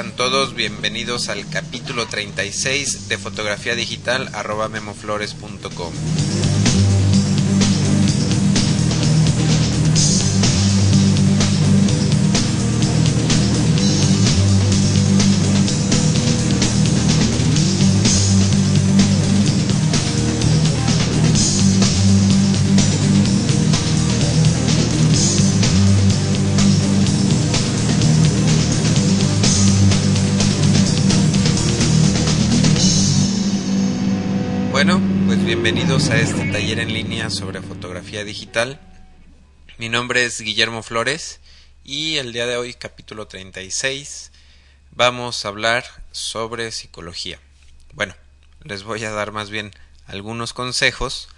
están todos? Bienvenidos al capítulo 36 de fotografía digital arroba memoflores.com. bienvenidos a este taller en línea sobre fotografía digital. Mi nombre es Guillermo Flores y el día de hoy, capítulo 36, vamos a hablar sobre psicología. Bueno, les voy a dar más bien algunos consejos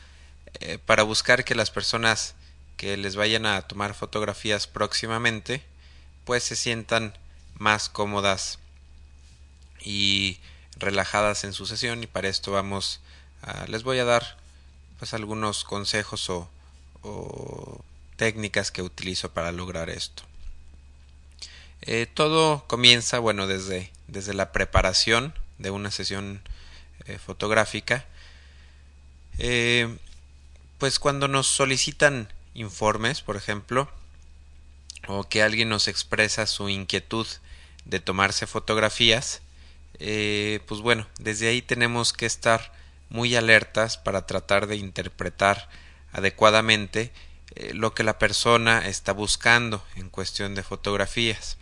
eh, para buscar que las personas que les vayan a tomar fotografías próximamente pues se sientan más cómodas y relajadas en su sesión y para esto vamos a, les voy a dar pues algunos consejos o, técnicas que utilizo para lograr esto. Eh, todo comienza bueno desde desde la preparación de una sesión eh, fotográfica. Eh, pues cuando nos solicitan informes por ejemplo o que alguien nos expresa su inquietud de tomarse fotografías pues bueno, desde ahí tenemos que estar muy alertas para tratar de interpretar adecuadamente eh, lo que la persona está buscando en cuestión de fotografías.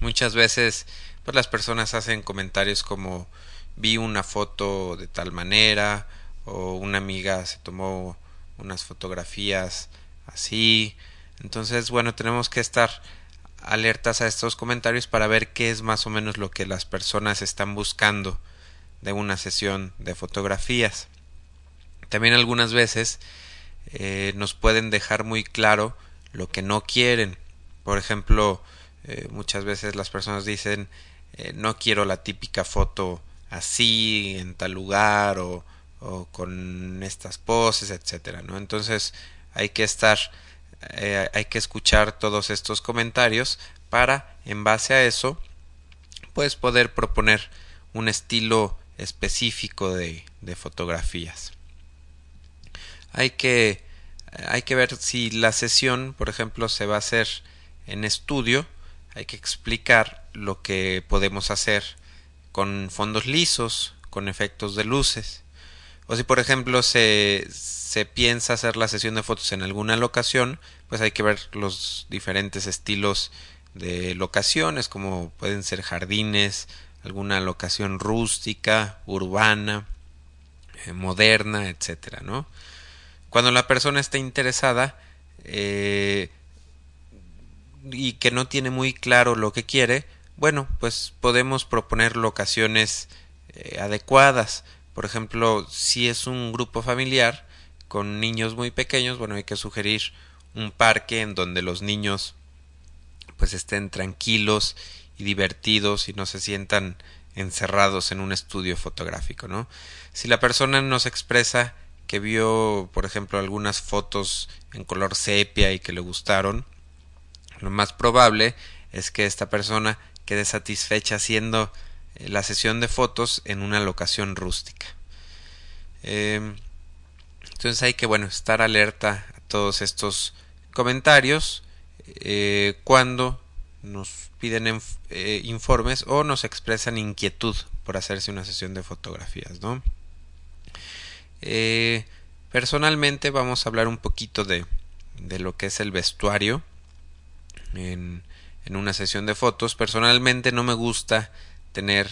Muchas veces pues las personas hacen comentarios como vi una foto de tal manera o una amiga se tomó unas fotografías así. Entonces, bueno, tenemos que estar alertas a estos comentarios para ver qué es más o menos lo que las personas están buscando de una sesión de fotografías. También algunas veces eh, nos pueden dejar muy claro lo que no quieren. Por ejemplo, eh, muchas veces las personas dicen eh, no quiero la típica foto así en tal lugar o, o con estas poses, etcétera, ¿no? Entonces hay que estar hay que escuchar todos estos comentarios para en base a eso pues poder proponer un estilo específico de, de fotografías. Hay que hay que ver si la sesión por ejemplo se va a hacer en estudio. Hay que explicar lo que podemos hacer con fondos lisos con efectos de luces. O si por ejemplo se, se piensa hacer la sesión de fotos en alguna locación, pues hay que ver los diferentes estilos de locaciones, como pueden ser jardines, alguna locación rústica, urbana, eh, moderna, etcétera, ¿no? Cuando la persona está interesada eh, y que no tiene muy claro lo que quiere, bueno, pues podemos proponer locaciones eh, adecuadas. Por ejemplo, si es un grupo familiar, con niños muy pequeños, bueno, hay que sugerir un parque en donde los niños pues estén tranquilos y divertidos y no se sientan encerrados en un estudio fotográfico, ¿no? Si la persona nos expresa que vio, por ejemplo, algunas fotos en color sepia y que le gustaron, lo más probable es que esta persona quede satisfecha haciendo eh, la sesión de fotos en una locación rústica. Eh, entonces hay que, bueno, estar alerta a todos estos comentarios eh, cuando nos piden eh, informes o nos expresan inquietud por hacerse una sesión de fotografías, ¿no? Eh, personalmente vamos a hablar un poquito de, de lo que es el vestuario en, en, una sesión de fotos. Personalmente no me gusta tener,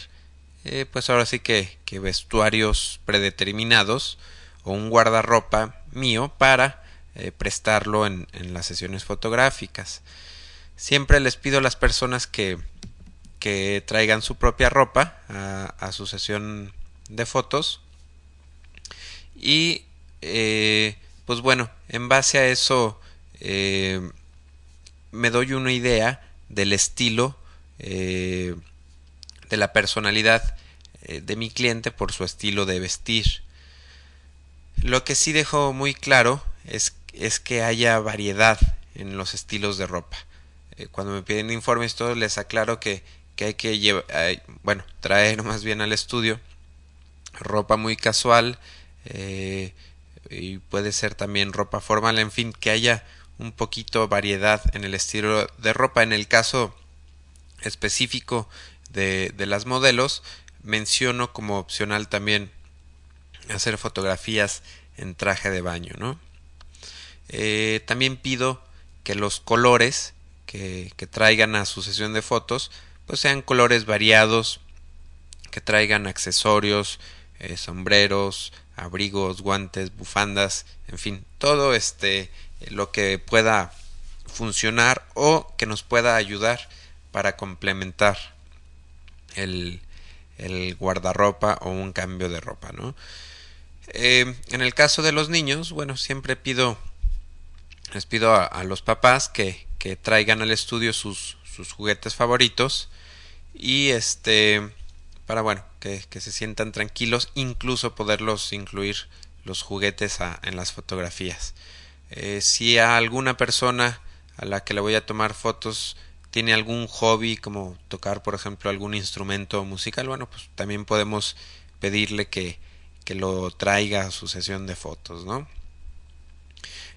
eh, pues ahora sí que, que vestuarios predeterminados o un guardarropa mío para eh, prestarlo en, en, las sesiones fotográficas. Siempre les pido a las personas que, que traigan su propia ropa a, su sesión de fotos y eh, pues bueno, en base a eso eh, me doy una idea del estilo, eh, de la personalidad de mi cliente por su estilo de vestir. Lo que sí dejo muy claro es, es que haya variedad en los estilos de ropa. Cuando me piden informes todos les aclaro que, que hay que llevar, bueno, traer más bien al estudio ropa muy casual, eh, y puede ser también ropa formal, en fin, que haya un poquito variedad en el estilo de ropa. En el caso específico de, de las modelos, menciono como opcional también hacer fotografías en traje de baño, ¿no? Eh, también pido que los colores que, traigan a su sesión de fotos pues sean colores variados, que traigan accesorios, eh, sombreros, abrigos, guantes, bufandas, en fin, todo este lo que pueda funcionar o que nos pueda ayudar para complementar el, el guardarropa o un cambio de ropa, ¿no? Eh, en el caso de los niños, bueno, siempre pido, les pido a, los papás que, que, traigan al estudio sus, sus juguetes favoritos y este para bueno que, se sientan tranquilos incluso poderlos incluir los juguetes en las fotografías. Eh, si a alguna persona a la que le voy a tomar fotos tiene algún hobby como tocar por ejemplo algún instrumento musical bueno pues también podemos pedirle que, que lo traiga a su sesión de fotos no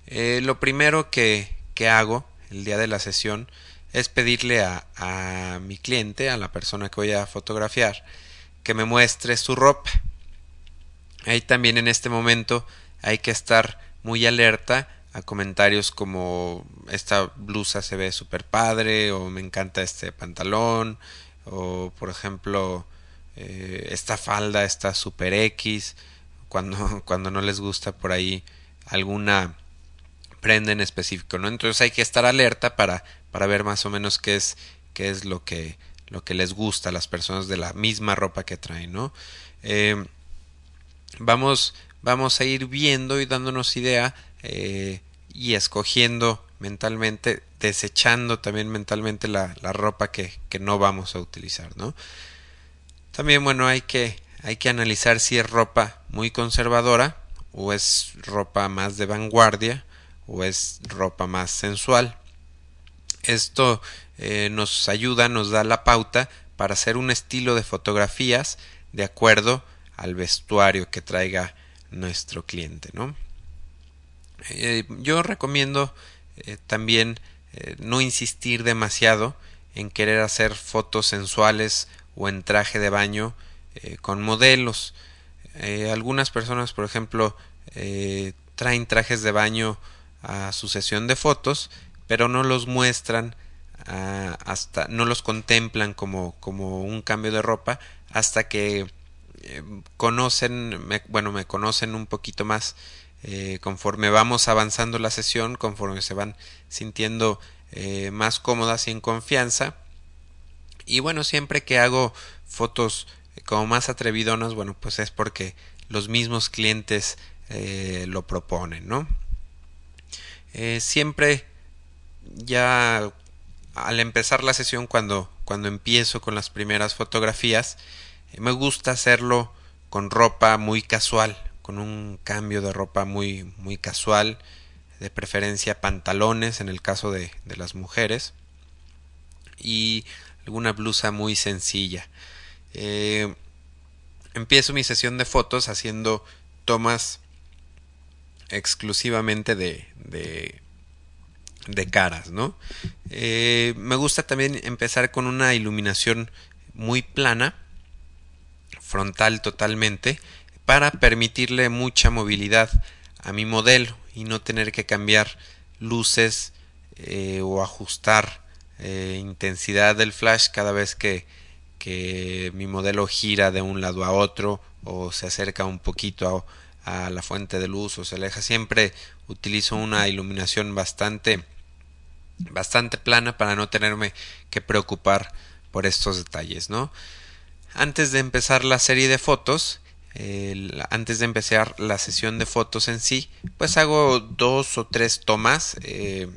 eh, lo primero que, que hago el día de la sesión es pedirle a, a mi cliente, a la persona que voy a fotografiar, que me muestre su ropa. Ahí también en este momento hay que estar muy alerta a comentarios como esta blusa se ve súper padre o me encanta este pantalón o por ejemplo eh, esta falda está super X cuando, cuando no les gusta por ahí alguna prenda en específico, ¿no? Entonces hay que estar alerta para para ver más o menos qué es, qué es lo que, lo que les gusta a las personas de la misma ropa que traen, ¿no? Eh, vamos, vamos a ir viendo y dándonos idea eh, y escogiendo mentalmente, desechando también mentalmente la, la ropa que, que, no vamos a utilizar, ¿no? También, bueno, hay que, hay que analizar si es ropa muy conservadora o es ropa más de vanguardia o es ropa más sensual. Esto eh, nos ayuda, nos da la pauta para hacer un estilo de fotografías de acuerdo al vestuario que traiga nuestro cliente, ¿no? Eh, yo recomiendo eh, también no insistir demasiado en querer hacer fotos sensuales o en traje de baño con modelos. algunas personas, por ejemplo, traen trajes de baño a su sesión de fotos pero no los muestran ah, hasta no los contemplan como, como un cambio de ropa hasta que eh, conocen bueno me conocen un poquito más eh, conforme vamos avanzando la sesión conforme se van sintiendo eh, más cómodas y en confianza. Y bueno siempre que hago fotos como más atrevidonas bueno pues es porque los mismos clientes lo proponen no siempre ya al empezar la sesión cuando, cuando empiezo con las primeras fotografías, eh, me gusta hacerlo con ropa muy casual, con un cambio de ropa muy, muy casual, de preferencia pantalones en el caso de, de las mujeres y alguna blusa muy sencilla. Eh, empiezo mi sesión de fotos haciendo tomas exclusivamente de, de de caras, ¿no? Eh, me gusta también empezar con una iluminación muy plana, frontal totalmente, para permitirle mucha movilidad a mi modelo y no tener que cambiar luces eh, o ajustar eh, intensidad del flash cada vez que, que mi modelo gira de un lado a otro o se acerca un poquito a, a la fuente de luz o se aleja siempre utilizo una iluminación bastante bastante plana para no tenerme que preocupar por estos detalles, ¿no? Antes de empezar la serie de fotos, antes de empezar la sesión de fotos en sí, pues hago dos o tres tomas. Eh,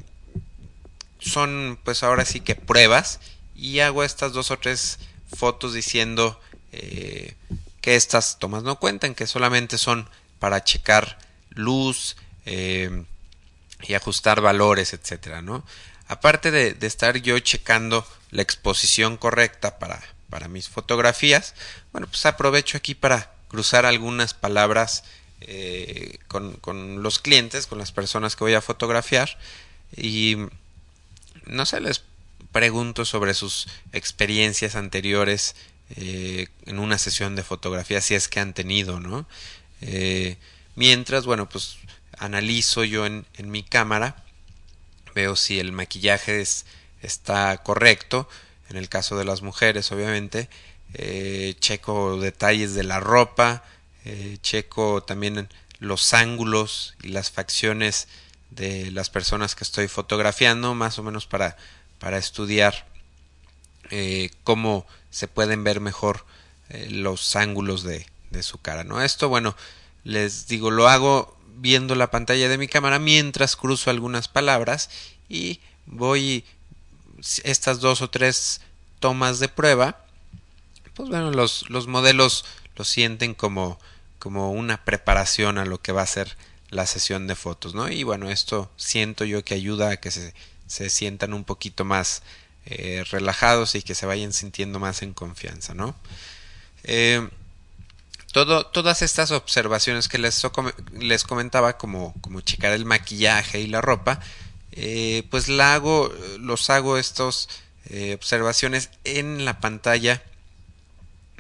son pues ahora sí que pruebas y hago estas dos o tres fotos diciendo eh, que estas tomas no cuentan, que solamente son para checar luz eh, y ajustar valores, etcétera, ¿no? Aparte de, estar yo checando la exposición correcta para, para mis fotografías, bueno, pues aprovecho aquí para cruzar algunas palabras eh, con, con, los clientes, con las personas que voy a fotografiar y no sé, les pregunto sobre sus experiencias anteriores eh, en una sesión de fotografía, si es que han tenido, ¿no? Eh, mientras, bueno, pues analizo yo en, mi cámara, veo si el maquillaje es, está correcto, en el caso de las mujeres, obviamente, eh, checo detalles de la ropa, eh, checo también los ángulos y las facciones de las personas que estoy fotografiando, más o menos para, para estudiar cómo se pueden ver mejor los ángulos de, de, su cara. ¿no? Esto, bueno, les digo, lo hago viendo la pantalla de mi cámara mientras cruzo algunas palabras y voy estas dos o tres tomas de prueba. Pues bueno, los, los modelos lo sienten como, como una preparación a lo que va a ser la sesión de fotos, ¿no? Y bueno, esto siento yo que ayuda a que se, se sientan un poquito más eh, relajados y que se vayan sintiendo más en confianza, ¿no? Eh, todo, todas estas observaciones que les, les comentaba, como, como checar el maquillaje y la ropa, eh, pues la hago, los hago estos observaciones en la pantalla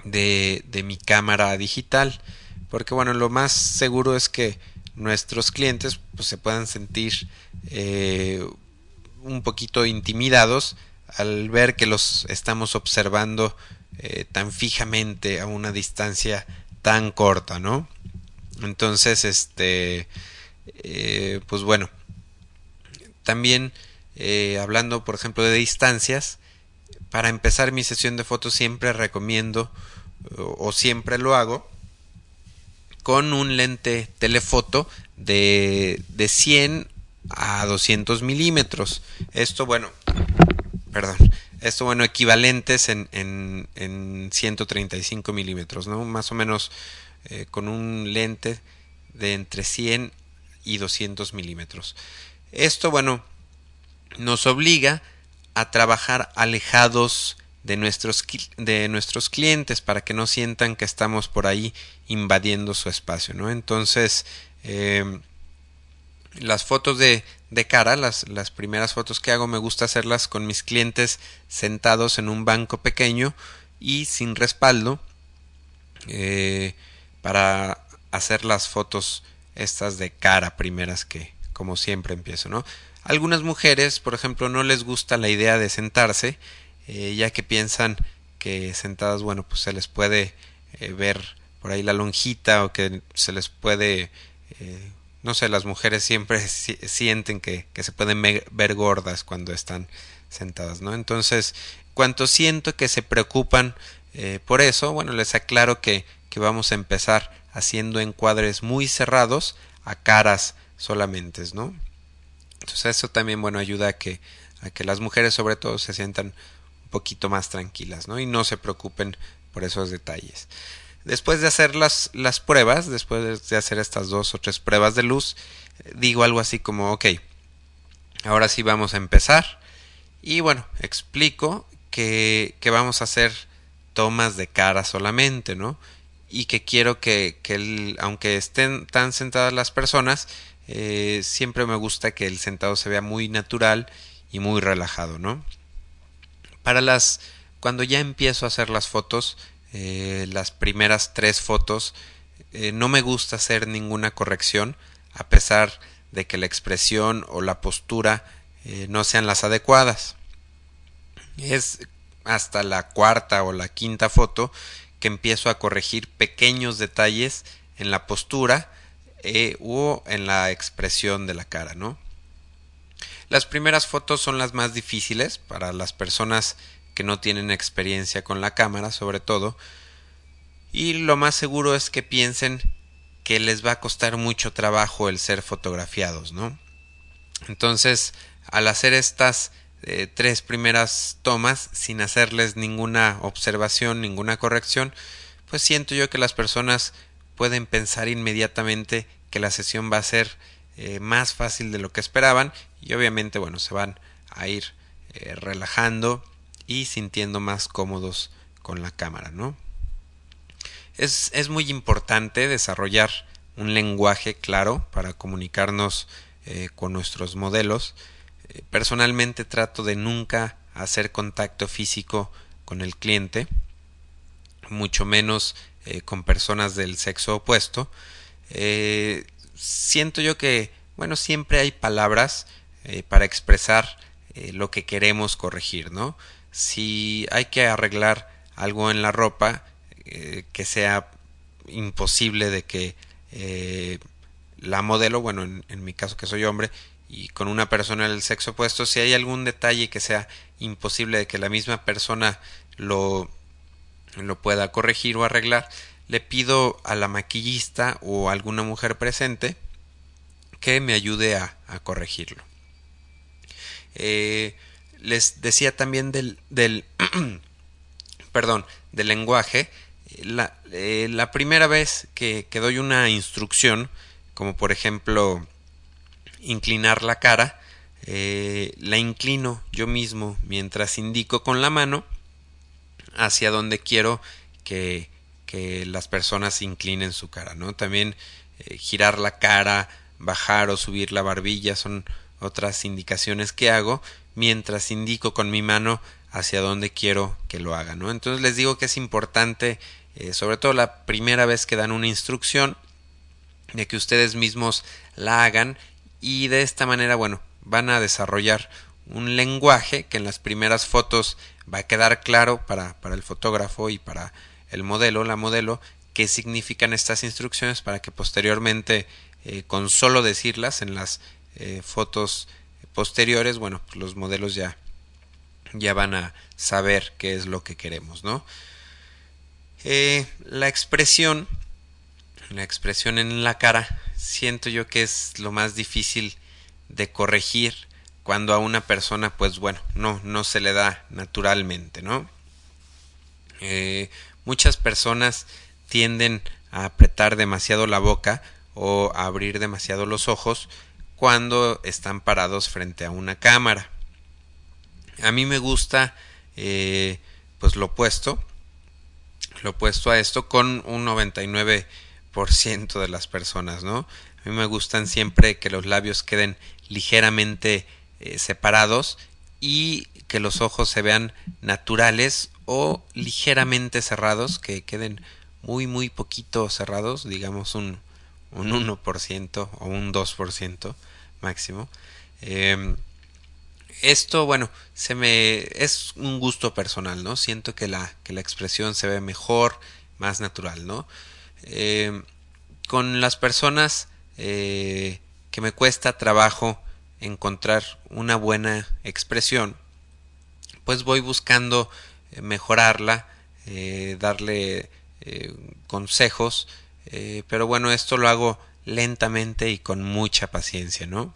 de, de mi cámara digital, porque bueno, lo más seguro es que nuestros clientes pues, se puedan sentir eh, un poquito intimidados al ver que los estamos observando eh, tan fijamente a una distancia tan corta, ¿no? Entonces, este, eh, pues bueno, también hablando, por ejemplo, de distancias, para empezar mi sesión de fotos siempre recomiendo o siempre lo hago con un lente telefoto de, de 100 a 200 milímetros. Esto, bueno, perdón, esto, bueno, equivalentes en, en, en 135 milímetros, ¿no? Más o menos eh, con un lente de entre 100 y 200 milímetros. Esto, bueno, nos obliga a trabajar alejados de nuestros, de nuestros clientes para que no sientan que estamos por ahí invadiendo su espacio, ¿no? Entonces, eh, las fotos de, de cara, las, las, primeras fotos que hago, me gusta hacerlas con mis clientes sentados en un banco pequeño y sin respaldo eh, para hacer las fotos estas de cara primeras que como siempre empiezo, ¿no? Algunas mujeres, por ejemplo, no les gusta la idea de sentarse eh, ya que piensan que sentadas, bueno, pues se les puede eh, ver por ahí la lonjita o que se les puede, eh, no sé, las mujeres siempre sienten que, que se pueden ver gordas cuando están sentadas, ¿no? Entonces, cuanto siento que se preocupan por eso, bueno, les aclaro que, que vamos a empezar haciendo encuadres muy cerrados a caras solamente, ¿no? Entonces eso también, bueno, ayuda a que, a que las mujeres sobre todo se sientan poquito más tranquilas, ¿no? Y no se preocupen por esos detalles. Después de hacer las, las pruebas, después de hacer estas dos o tres pruebas de luz, digo algo así como, ok, ahora sí vamos a empezar. Y bueno, explico que, que vamos a hacer tomas de cara solamente, ¿no? Y que quiero que, que el, aunque estén tan sentadas las personas, eh, siempre me gusta que el sentado se vea muy natural y muy relajado, ¿no? Para las cuando ya empiezo a hacer las fotos, eh, las primeras tres fotos, eh, no me gusta hacer ninguna corrección, a pesar de que la expresión o la postura eh, no sean las adecuadas. Es hasta la cuarta o la quinta foto que empiezo a corregir pequeños detalles en la postura o en la expresión de la cara, ¿no? Las primeras fotos son las más difíciles para las personas que no tienen experiencia con la cámara, sobre todo. y lo más seguro es que piensen que les va a costar mucho trabajo el ser fotografiados, ¿no? Entonces, al hacer estas eh, tres primeras tomas sin hacerles ninguna observación, ninguna corrección, pues siento yo que las personas pueden pensar inmediatamente que la sesión va a ser eh, más fácil de lo que esperaban y obviamente bueno se van a ir eh, relajando y sintiendo más cómodos con la cámara no es, es muy importante desarrollar un lenguaje claro para comunicarnos eh, con nuestros modelos. Personalmente trato de nunca hacer contacto físico con el cliente mucho menos con personas del sexo opuesto. Siento yo que, bueno, siempre hay palabras eh, para expresar eh, lo que queremos corregir, ¿no? Si hay que arreglar algo en la ropa eh, que sea imposible de que la modelo, bueno, en, mi caso que soy hombre, y con una persona del sexo opuesto, si hay algún detalle que sea imposible de que la misma persona lo, lo pueda corregir o arreglar, le pido a la maquillista o a alguna mujer presente que me ayude a, corregirlo. Eh, les decía también del, del perdón, del lenguaje. La, eh, la primera vez que, que, doy una instrucción, como por ejemplo inclinar la cara, eh, la inclino yo mismo mientras indico con la mano hacia donde quiero que, que las personas inclinen su cara, ¿no? También eh, girar la cara, bajar o subir la barbilla son otras indicaciones que hago mientras indico con mi mano hacia dónde quiero que lo haga, ¿no? Entonces les digo que es importante, eh, sobre todo la primera vez que dan una instrucción, de que ustedes mismos la hagan y de esta manera, bueno, van a desarrollar un lenguaje que en las primeras fotos va a quedar claro para, para el fotógrafo y para el modelo, la modelo, qué significan estas instrucciones para que posteriormente, eh, con solo decirlas en las eh, fotos posteriores, bueno, pues los modelos ya, ya van a saber qué es lo que queremos, ¿no? Eh, la expresión, la expresión en la cara, siento yo que es lo más difícil de corregir cuando a una persona, pues bueno, no, no se le da naturalmente, ¿no? Muchas personas tienden a apretar demasiado la boca o a abrir demasiado los ojos cuando están parados frente a una cámara. A mí me gusta eh, pues lo opuesto, lo opuesto a esto con un 99% de las personas, ¿no? A mí me gustan siempre que los labios queden ligeramente eh, separados y que los ojos se vean naturales o ligeramente cerrados, que queden muy muy poquito cerrados, digamos un, un 1% o un 2% máximo. Em, esto, bueno, se me es un gusto personal, ¿no? Siento que la, que la expresión se ve mejor, más natural, ¿no? Em, con las personas eh, que me cuesta trabajo encontrar una buena expresión, pues voy buscando eh, mejorarla, eh, darle eh, consejos, pero bueno, esto lo hago lentamente y con mucha paciencia, ¿no?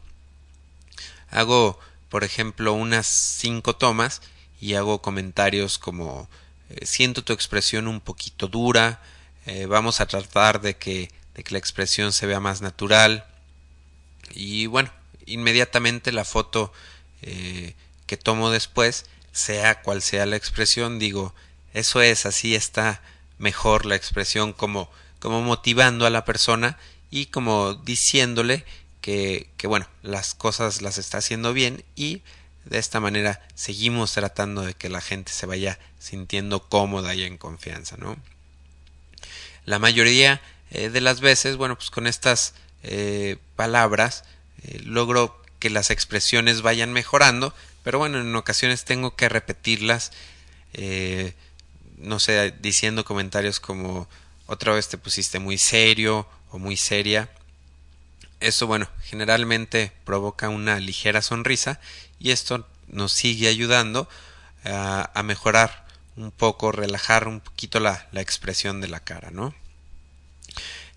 Hago, por ejemplo, unas cinco tomas y hago comentarios como siento tu expresión un poquito dura, vamos a tratar de que, de que la expresión se vea más natural y bueno, inmediatamente la foto que tomo después sea cual sea la expresión, digo, eso es, así está mejor la expresión como, como motivando a la persona y como diciéndole que, que bueno, las cosas las está haciendo bien y de esta manera seguimos tratando de que la gente se vaya sintiendo cómoda y en confianza, ¿no? La mayoría eh, de las veces, bueno, pues con estas eh, palabras eh, logro que las expresiones vayan mejorando, pero bueno, en ocasiones tengo que repetirlas, no sé, diciendo comentarios como otra vez te pusiste muy serio o muy seria. Eso, bueno, generalmente provoca una ligera sonrisa y esto nos sigue ayudando a, mejorar un poco, relajar un poquito la, la expresión de la cara, ¿no?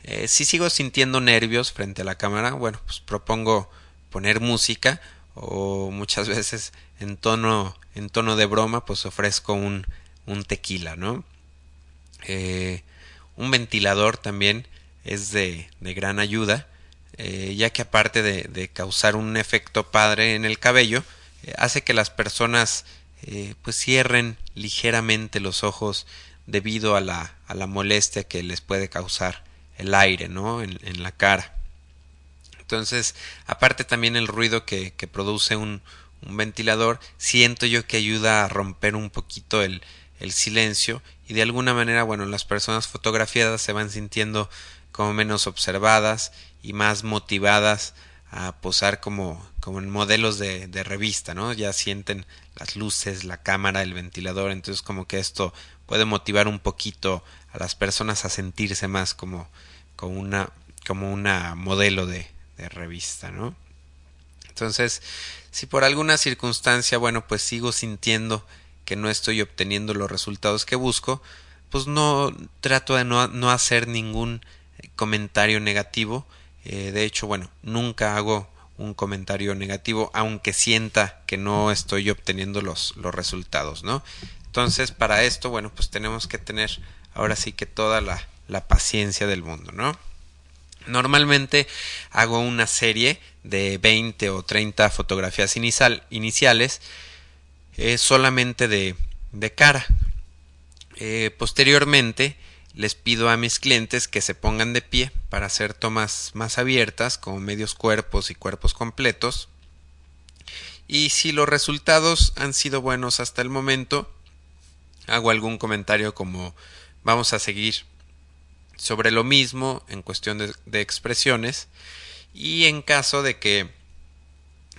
Eh, si sigo sintiendo nervios frente a la cámara, bueno, pues propongo poner música o muchas veces en tono en tono de broma pues ofrezco un, un tequila, ¿no? Eh, un ventilador también es de, de gran ayuda, eh, ya que aparte de, de, causar un efecto padre en el cabello, eh, hace que las personas eh, pues cierren ligeramente los ojos debido a la, a la molestia que les puede causar el aire, ¿no? En, en la cara. Entonces, aparte también el ruido que, que produce un, un, ventilador, siento yo que ayuda a romper un poquito el, el silencio y de alguna manera, bueno, las personas fotografiadas se van sintiendo como menos observadas y más motivadas a posar como, como en modelos de, de, revista, ¿no? Ya sienten las luces, la cámara, el ventilador, entonces como que esto puede motivar un poquito a las personas a sentirse más como, como una como una modelo de, de revista, ¿no? Entonces, si por alguna circunstancia, bueno, pues sigo sintiendo que no estoy obteniendo los resultados que busco, pues no trato de no, no hacer ningún comentario negativo. Eh, de hecho, bueno, nunca hago un comentario negativo, aunque sienta que no estoy obteniendo los, los resultados, ¿no? Entonces, para esto, bueno, pues tenemos que tener ahora sí que toda la, la paciencia del mundo, ¿no? Normalmente hago una serie de 20 o 30 fotografías inicial, iniciales eh, solamente de, de cara. Eh, posteriormente les pido a mis clientes que se pongan de pie para hacer tomas más abiertas como medios cuerpos y cuerpos completos. Y si los resultados han sido buenos hasta el momento, hago algún comentario como vamos a seguir sobre lo mismo en cuestión de, de, expresiones y en caso de que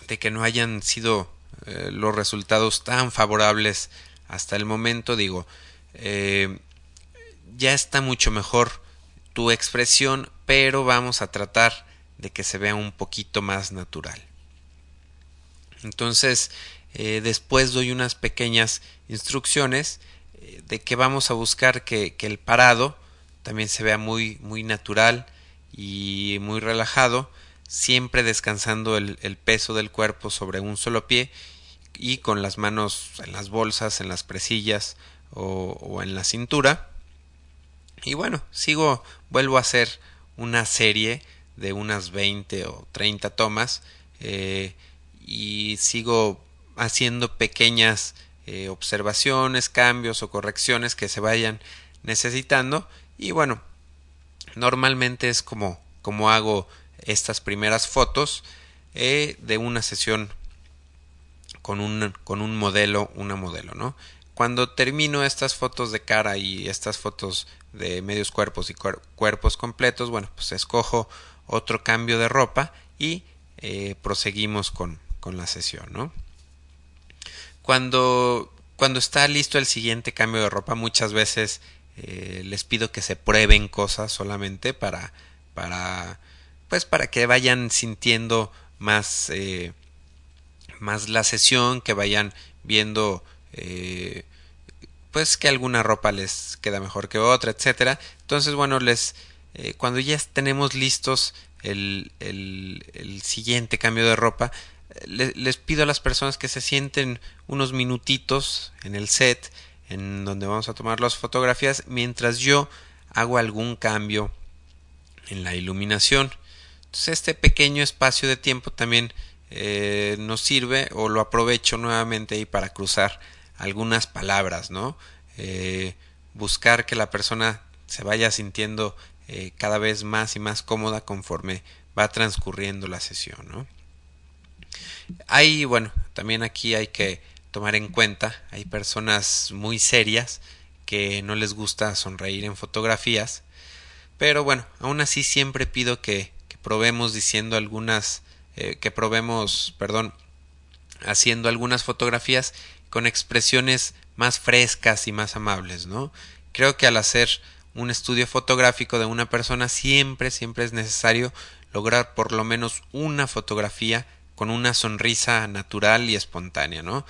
de que no hayan sido eh, los resultados tan favorables hasta el momento digo eh, ya está mucho mejor tu expresión pero vamos a tratar de que se vea un poquito más natural entonces eh, después doy unas pequeñas instrucciones de que vamos a buscar que, el parado también se vea muy, muy natural y muy relajado, siempre descansando el, peso del cuerpo sobre un solo pie y con las manos en las bolsas, en las presillas o en la cintura. Y bueno, sigo, vuelvo a hacer una serie de unas 20 o 30 tomas eh, y sigo haciendo pequeñas eh, observaciones, cambios o correcciones que se vayan necesitando y bueno, normalmente es como, como hago estas primeras fotos eh, de una sesión con un, con un modelo, una modelo, ¿no? Cuando termino estas fotos de cara y estas fotos de medios cuerpos y cuer cuerpos completos, bueno, pues escojo otro cambio de ropa y eh, proseguimos con, con la sesión, ¿no? Cuando, cuando está listo el siguiente cambio de ropa, muchas veces eh, les pido que se prueben cosas solamente para para pues para que vayan sintiendo más eh, más la sesión que vayan viendo pues que alguna ropa les queda mejor que otra etcétera entonces bueno les eh, cuando ya tenemos listos el, el, siguiente cambio de ropa les, les pido a las personas que se sienten unos minutitos en el set en donde vamos a tomar las fotografías mientras yo hago algún cambio en la iluminación. Entonces este pequeño espacio de tiempo también eh, nos sirve o lo aprovecho nuevamente ahí para cruzar algunas palabras, ¿no? Eh, buscar que la persona se vaya sintiendo eh, cada vez más y más cómoda conforme va transcurriendo la sesión, ¿no? Hay, bueno, también aquí hay que tomar en cuenta. Hay personas muy serias que no les gusta sonreír en fotografías. Pero bueno, aún así siempre pido que, que probemos diciendo algunas, eh, que probemos, perdón, haciendo algunas fotografías con expresiones más frescas y más amables, ¿no? Creo que al hacer un estudio fotográfico de una persona siempre, siempre es necesario lograr por lo menos una fotografía con una sonrisa natural y espontánea, ¿no?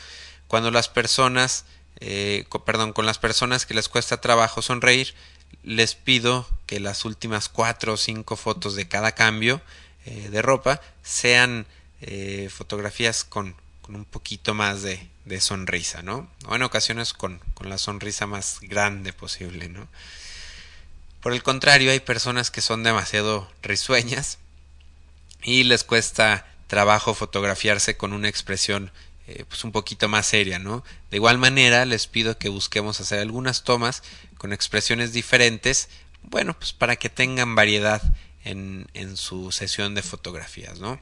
cuando las personas eh, perdón, con las personas que les cuesta trabajo sonreír, les pido que las últimas cuatro o cinco fotos de cada cambio eh, de ropa sean eh, fotografías con, con, un poquito más de, sonrisa, ¿no? O en ocasiones con, con la sonrisa más grande posible, ¿no? Por el contrario, hay personas que son demasiado risueñas y les cuesta trabajo fotografiarse con una expresión eh, pues un poquito más seria, ¿no? De igual manera, les pido que busquemos hacer algunas tomas con expresiones diferentes, bueno, pues para que tengan variedad en, en su sesión de fotografías, ¿no?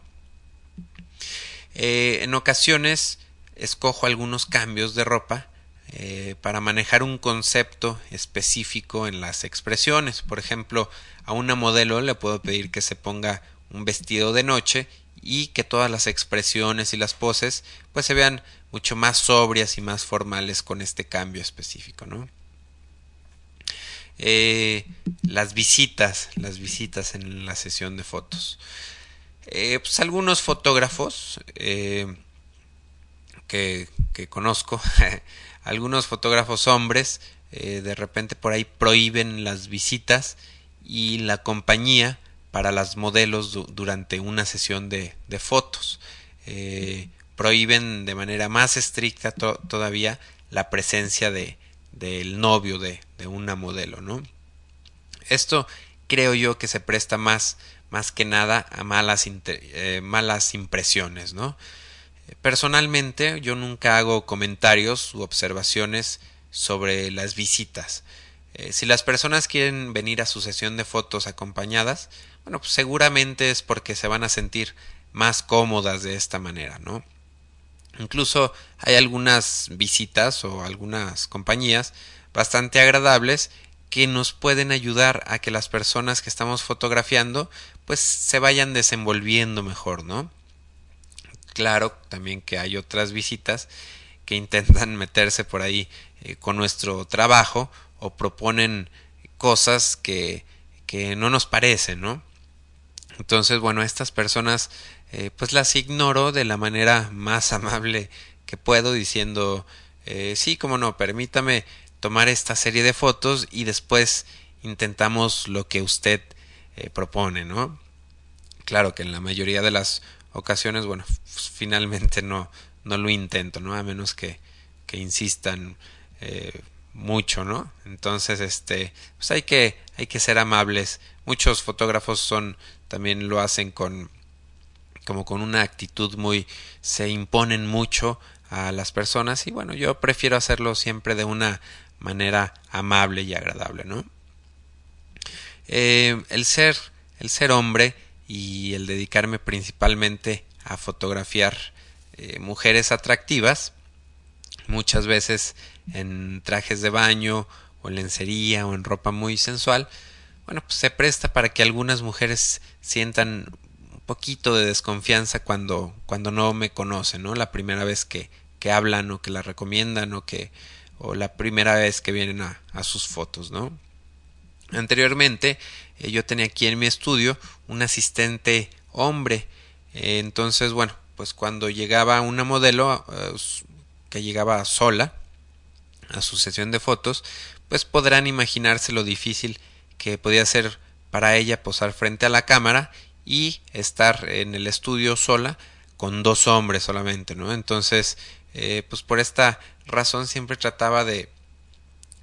Eh, en ocasiones escojo algunos cambios de ropa eh, para manejar un concepto específico en las expresiones. Por ejemplo, a una modelo le puedo pedir que se ponga un vestido de noche y que todas las expresiones y las poses pues se vean mucho más sobrias y más formales con este cambio específico, ¿no? Eh, las visitas, las visitas en la sesión de fotos. Eh, pues algunos fotógrafos eh, que, que, conozco, algunos fotógrafos hombres, de repente por ahí prohíben las visitas y la compañía para las modelos durante una sesión de, fotos. Eh, prohíben de manera más estricta todavía la presencia de del novio de, de, una modelo, ¿no? Esto creo yo que se presta más, más que nada a malas, eh, malas impresiones, ¿no? Personalmente yo nunca hago comentarios u observaciones sobre las visitas. Eh, si las personas quieren venir a su sesión de fotos acompañadas, bueno, pues seguramente es porque se van a sentir más cómodas de esta manera, ¿no? Incluso hay algunas visitas o algunas compañías bastante agradables que nos pueden ayudar a que las personas que estamos fotografiando pues se vayan desenvolviendo mejor, ¿no? Claro, también que hay otras visitas que intentan meterse por ahí eh, con nuestro trabajo o proponen cosas que, que no nos parecen, ¿no? Entonces, bueno, estas personas eh, pues las ignoro de la manera más amable que puedo diciendo eh, sí, como no, permítame tomar esta serie de fotos y después intentamos lo que usted eh, propone, ¿no? Claro que en la mayoría de las ocasiones, bueno, finalmente no, no lo intento, ¿no? A menos que, que insistan eh, mucho, ¿no? Entonces, este, pues hay que, hay que ser amables. Muchos fotógrafos son, también lo hacen con, como con una actitud muy, se imponen mucho a las personas y bueno, yo prefiero hacerlo siempre de una manera amable y agradable, ¿no? Eh, el ser, el ser hombre y el dedicarme principalmente a fotografiar eh, mujeres atractivas, muchas veces en trajes de baño o en lencería o en ropa muy sensual, bueno, pues se presta para que algunas mujeres sientan poquito de desconfianza cuando, cuando no me conocen, ¿no? La primera vez que, que hablan o que la recomiendan o que o la primera vez que vienen a, a sus fotos, ¿no? Anteriormente eh, yo tenía aquí en mi estudio un asistente hombre, eh, entonces bueno, pues cuando llegaba una modelo eh, que llegaba sola a su sesión de fotos, pues podrán imaginarse lo difícil que podía ser para ella posar frente a la cámara y estar en el estudio sola con dos hombres solamente, ¿no? Entonces, eh, pues por esta razón siempre trataba de,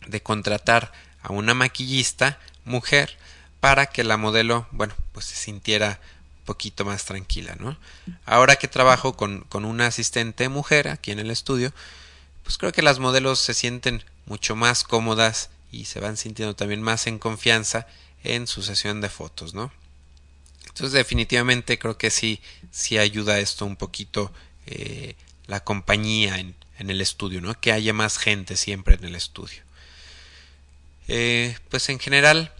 de contratar a una maquillista mujer para que la modelo, bueno, pues se sintiera un poquito más tranquila, ¿no? Ahora que trabajo con, con una asistente mujer aquí en el estudio, pues creo que las modelos se sienten mucho más cómodas y se van sintiendo también más en confianza en su sesión de fotos, ¿no? Entonces definitivamente creo que sí, sí ayuda esto un poquito eh, la compañía en, el estudio, ¿no? Que haya más gente siempre en el estudio. Eh, pues en general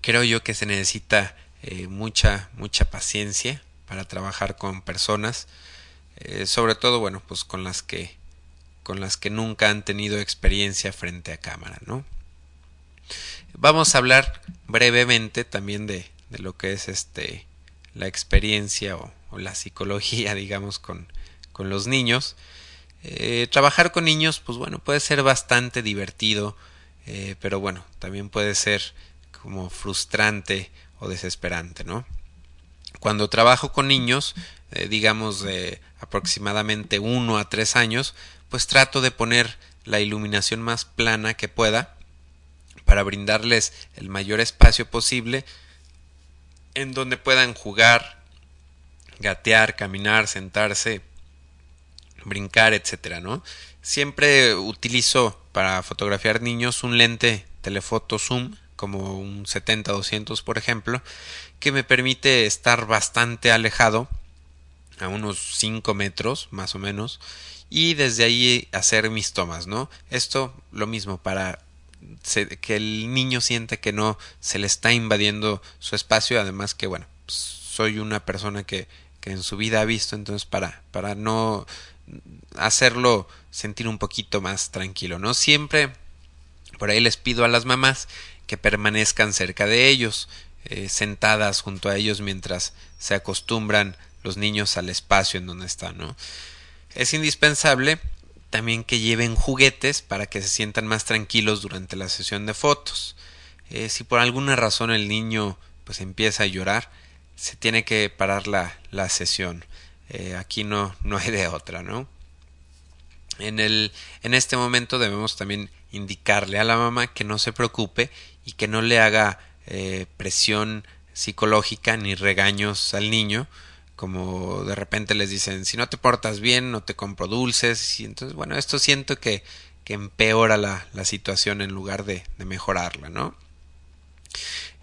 creo yo que se necesita eh, mucha, mucha paciencia para trabajar con personas, sobre todo, bueno, pues con las que con las que nunca han tenido experiencia frente a cámara, ¿no? Vamos a hablar brevemente también de, de lo que es este la experiencia o, la psicología, digamos, con, con los niños. Eh, trabajar con niños, pues bueno, puede ser bastante divertido, eh, pero bueno, también puede ser como frustrante o desesperante, ¿no? Cuando trabajo con niños, eh, digamos de aproximadamente uno a tres años, pues trato de poner la iluminación más plana que pueda para brindarles el mayor espacio posible en donde puedan jugar, gatear, caminar, sentarse, brincar, etcétera, ¿no? Siempre utilizo para fotografiar niños un lente telefoto zoom como un 70-200 por ejemplo, que me permite estar bastante alejado, a unos 5 metros más o menos, y desde ahí hacer mis tomas, ¿no? Esto lo mismo para que el niño siente que no se le está invadiendo su espacio, además que bueno, pues, soy una persona que, que en su vida ha visto, entonces para, para no hacerlo sentir un poquito más tranquilo, ¿no? Siempre por ahí les pido a las mamás que permanezcan cerca de ellos, eh, sentadas junto a ellos mientras se acostumbran los niños al espacio en donde están, ¿no? Es indispensable también que lleven juguetes para que se sientan más tranquilos durante la sesión de fotos. Eh, si por alguna razón el niño pues empieza a llorar, se tiene que parar la, la sesión. Eh, aquí no, no hay de otra, ¿no? En, el, en este momento debemos también indicarle a la mamá que no se preocupe y que no le haga eh, presión psicológica ni regaños al niño como de repente les dicen si no te portas bien no te compro dulces y entonces bueno esto siento que, que empeora la, la, situación en lugar de, de mejorarla no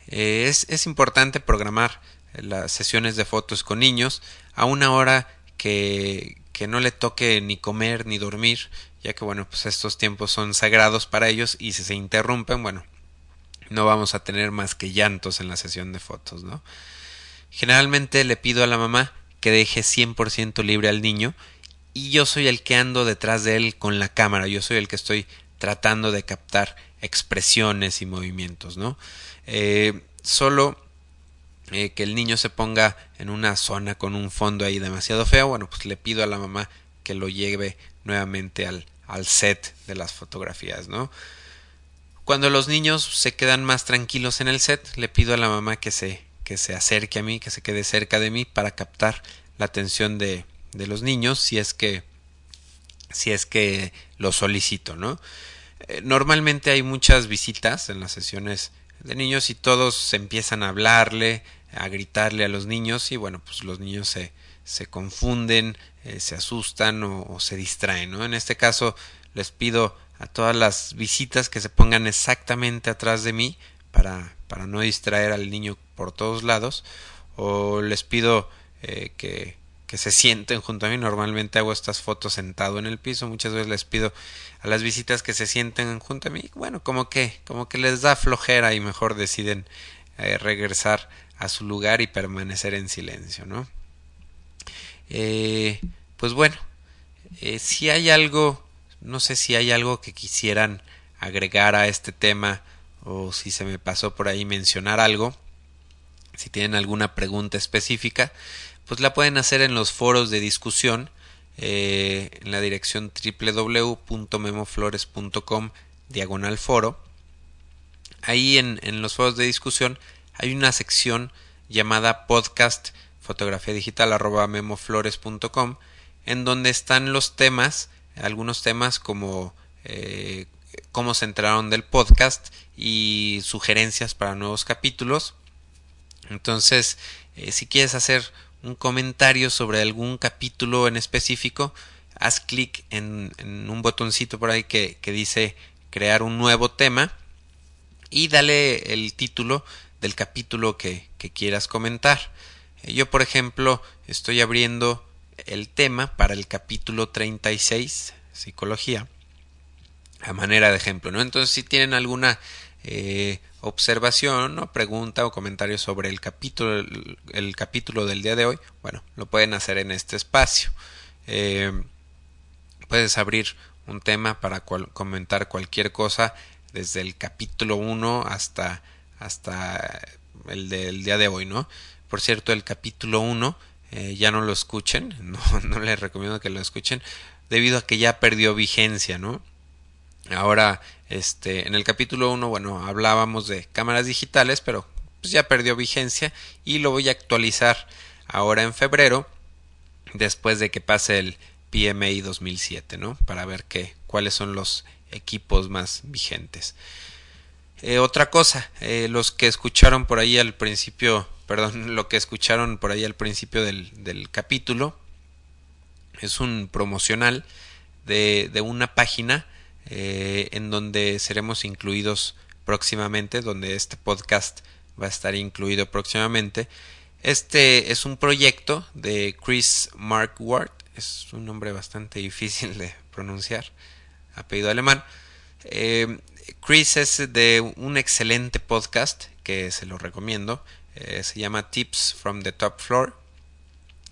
eh, es, es importante programar las sesiones de fotos con niños a una hora que, que no le toque ni comer ni dormir ya que bueno pues estos tiempos son sagrados para ellos y si se interrumpen bueno no vamos a tener más que llantos en la sesión de fotos, ¿no? Generalmente le pido a la mamá que deje 100% libre al niño y yo soy el que ando detrás de él con la cámara, yo soy el que estoy tratando de captar expresiones y movimientos, ¿no? Eh, solo eh, que el niño se ponga en una zona con un fondo ahí demasiado feo, bueno, pues le pido a la mamá que lo lleve nuevamente al, al set de las fotografías, ¿no? Cuando los niños se quedan más tranquilos en el set, le pido a la mamá que se, que se acerque a mí, que se quede cerca de mí para captar la atención de, de los niños si es que si es que lo solicito, ¿no? Eh, normalmente hay muchas visitas en las sesiones de niños y todos empiezan a hablarle, a gritarle a los niños y bueno, pues los niños se, se confunden, eh, se asustan o, o, se distraen, ¿no? En este caso les pido a todas las visitas que se pongan exactamente atrás de mí para, para no distraer al niño por todos lados o les pido eh, que, que se sienten junto a mí. Normalmente hago estas fotos sentado en el piso muchas veces les pido a las visitas que se sienten junto a mí bueno como que como que les da flojera y mejor deciden eh, regresar a su lugar y permanecer en silencio no eh, pues bueno eh, si hay algo no sé si hay algo que quisieran agregar a este tema o si se me pasó por ahí mencionar algo. Si tienen alguna pregunta específica, pues la pueden hacer en los foros de discusión eh, en la dirección www.memoflores.com diagonal foro. Ahí en, en los foros de discusión hay una sección llamada podcast fotografía digital arroba memoflores.com en donde están los temas algunos temas como eh, cómo se enteraron del podcast y sugerencias para nuevos capítulos. Entonces, eh, si quieres hacer un comentario sobre algún capítulo en específico, haz clic en, un botoncito por ahí que, que dice crear un nuevo tema y dale el título del capítulo que, que quieras comentar. Eh, yo, por ejemplo, estoy abriendo el tema para el capítulo 36, psicología, a manera de ejemplo, ¿no? Entonces, si tienen alguna eh, observación o pregunta o comentario sobre el capítulo, el, capítulo del día de hoy, bueno, lo pueden hacer en este espacio. Eh, puedes abrir un tema para cual, comentar cualquier cosa desde el capítulo 1 hasta, hasta el del día de hoy, ¿no? Por cierto, el capítulo 1 eh, ya no lo escuchen, no, no les recomiendo que lo escuchen debido a que ya perdió vigencia, ¿no? Ahora, este, en el capítulo 1, bueno, hablábamos de cámaras digitales, pero pues ya perdió vigencia y lo voy a actualizar ahora en febrero, después de que pase el PMI 2007, ¿no? Para ver qué, cuáles son los equipos más vigentes. Eh, otra cosa, eh, los que escucharon por ahí al principio, perdón, lo que escucharon por ahí al principio del, del capítulo, es un promocional de, de una página eh, en donde seremos incluidos próximamente, donde este podcast va a estar incluido próximamente. Este es un proyecto de Chris Markwart, es un nombre bastante difícil de pronunciar, apellido alemán. Eh, Chris es de un excelente podcast que se lo recomiendo, eh, se llama Tips from the Top Floor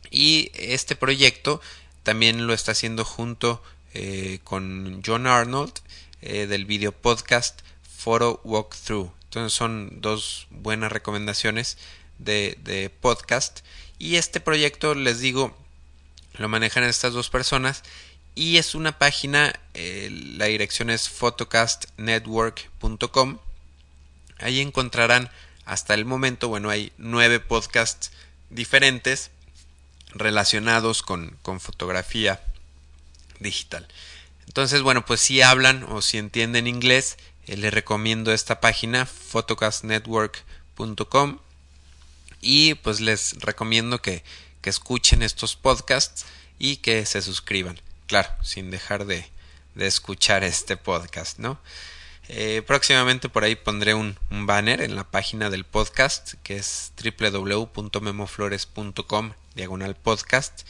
y este proyecto también lo está haciendo junto eh, con John Arnold eh, del video podcast Photo Walkthrough. Entonces son dos buenas recomendaciones de, de podcast. Y este proyecto, les digo, lo manejan estas dos personas y es una página, eh, la dirección es photocastnetwork.com. Ahí encontrarán hasta el momento, bueno, hay nueve podcasts diferentes relacionados con, con fotografía digital. Entonces, bueno, pues si hablan o si entienden inglés, eh, les recomiendo esta página photocastnetwork.com y pues les recomiendo que, que escuchen estos podcasts y que se suscriban. Claro, sin dejar de, de escuchar este podcast, ¿no? Eh, próximamente por ahí pondré un, un, banner en la página del podcast que es www.memoflores.com diagonal podcast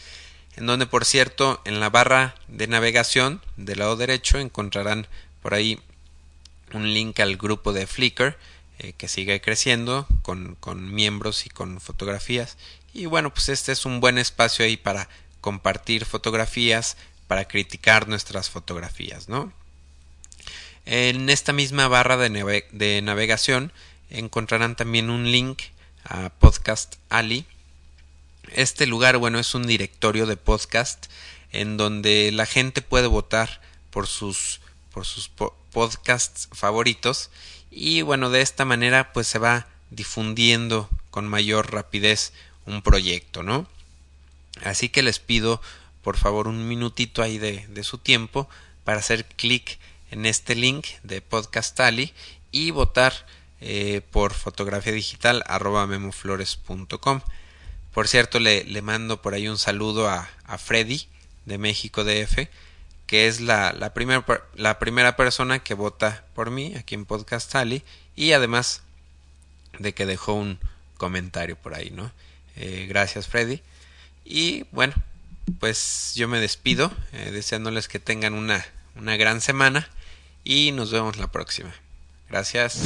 en donde por cierto en la barra de navegación del lado derecho encontrarán por ahí un link al grupo de Flickr eh, que sigue creciendo con, con miembros y con fotografías. Y bueno pues este es un buen espacio ahí para compartir fotografías para criticar nuestras fotografías no en esta misma barra de, de navegación encontrarán también un link a Podcast Ali este lugar, bueno, es un directorio de podcast en donde la gente puede votar por sus por sus po podcasts favoritos y bueno, de esta manera pues se va difundiendo con mayor rapidez un proyecto, ¿no? Así que les pido por favor un minutito ahí de, de su tiempo para hacer clic en este link de Podcast Ali y votar eh, por fotografía digital arroba memoflores.com. Por cierto, le, le, mando por ahí un saludo a, a Freddy de México DF, que es la, la, primer, la primera persona que vota por mí aquí en Podcast Ali y además de que dejó un comentario por ahí, ¿no? Eh, gracias Freddy. Y bueno, pues yo me despido eh, deseándoles que tengan una, una gran semana y nos vemos la próxima. Gracias.